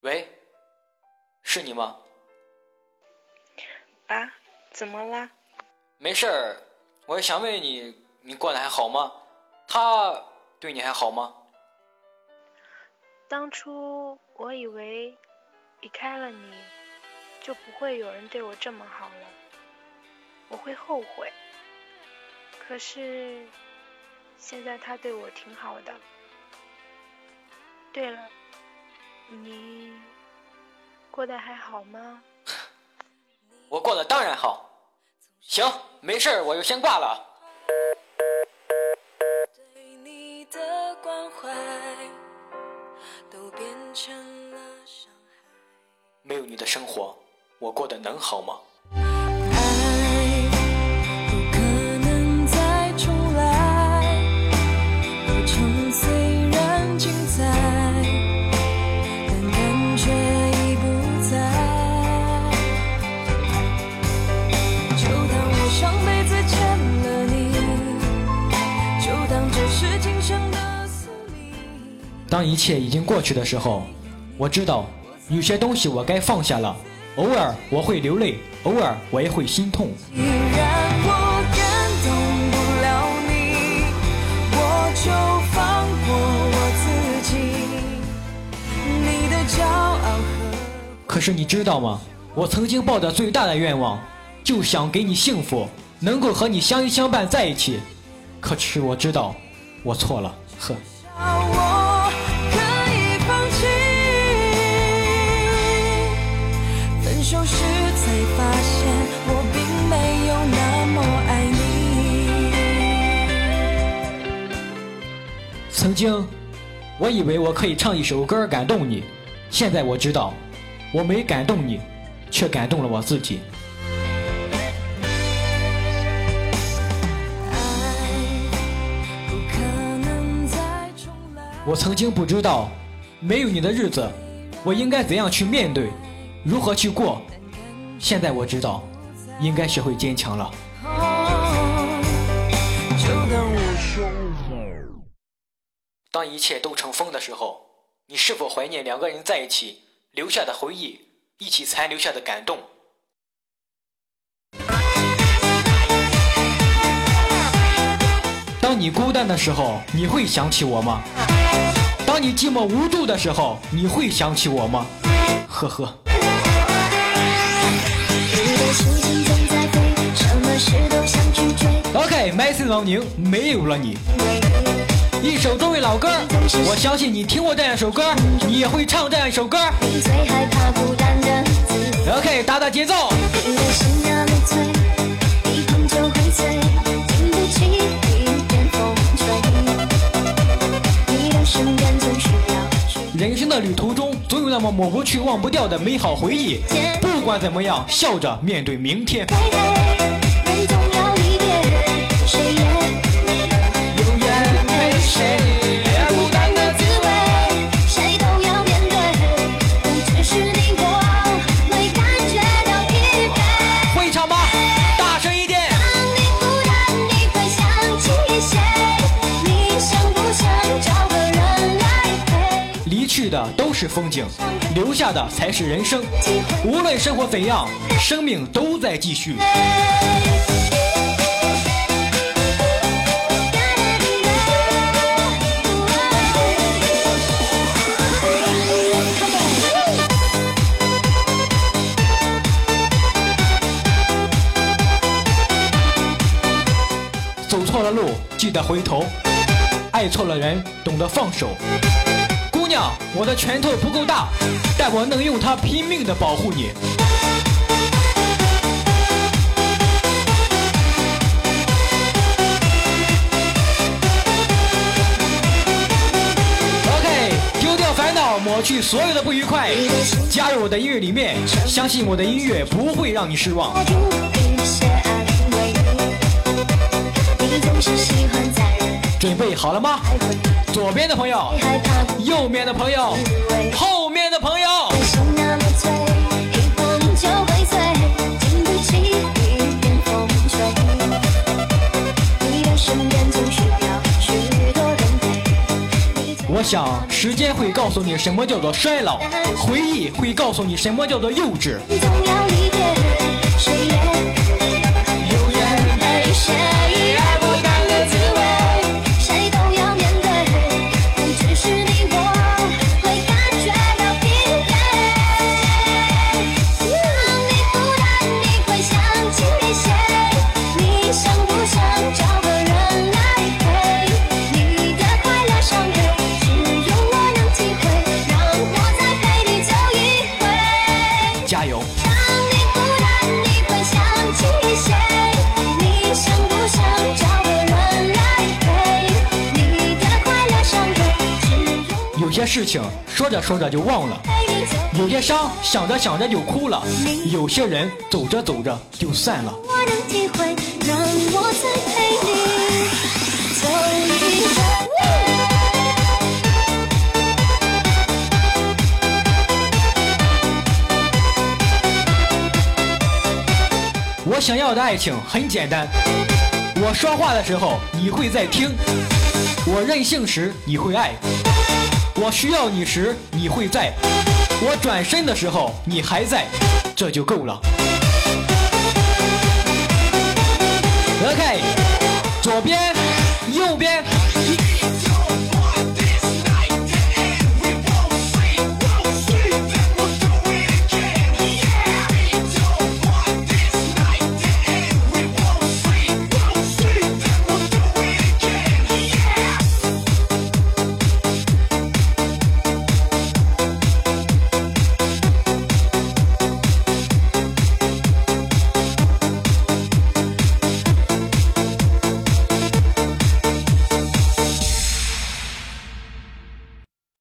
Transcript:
喂，是你吗？啊，怎么啦？没事儿，我想问你，你过得还好吗？他对你还好吗？当初我以为离开了你，就不会有人对我这么好了，我会后悔。可是现在他对我挺好的。对了，你过得还好吗？我过得当然好。行，没事儿，我就先挂了。对你的关怀都变成了伤害。没有你的生活，我过得能好吗？当一切已经过去的时候，我知道有些东西我该放下了。偶尔我会流泪，偶尔我也会心痛。既然我感动不了你，我就放过我自己。你的骄傲可是你知道吗？我曾经抱着最大的愿望，就想给你幸福，能够和你相依相伴在一起。可是我知道，我错了，呵。曾经，我以为我可以唱一首歌感动你，现在我知道，我没感动你，却感动了我自己。我曾经不知道，没有你的日子，我应该怎样去面对，如何去过。现在我知道，应该学会坚强了。当一切都成风的时候，你是否怀念两个人在一起留下的回忆，一起残留下的感动？当你孤单的时候，你会想起我吗？当你寂寞无助的时候，你会想起我吗？呵呵。OK，麦森王宁，没有了你。一首中文老歌，我相信你听过这样一首歌，你也会唱这样一首歌。，OK，打打节奏。人生的旅途中，总有那么抹不去、忘不掉的美好回忆。不管怎么样，笑着面对明天。离去的都是风景，留下的才是人生。无论生活怎样，生命都在继续。得回头；爱错了人，懂得放手。姑娘，我的拳头不够大，但我能用它拼命的保护你。OK，丢掉烦恼，抹去所有的不愉快，加入我的音乐里面，相信我的音乐不会让你失望。你总是喜欢准备好了吗？左边的朋友，右边的朋友，后面的朋友。我想，时间会告诉你什么叫做衰老，回忆会告诉你什么叫做幼稚。总要离别些事情说着说着就忘了，有些伤想着想着就哭了，有些人走着走着就散了。我能体会，让我再陪你走一回。我想要的爱情很简单，我说话的时候你会在听，我任性时你会爱，我需要你时你会在，我转身的时候你还在，这就够了。OK，左边，右边，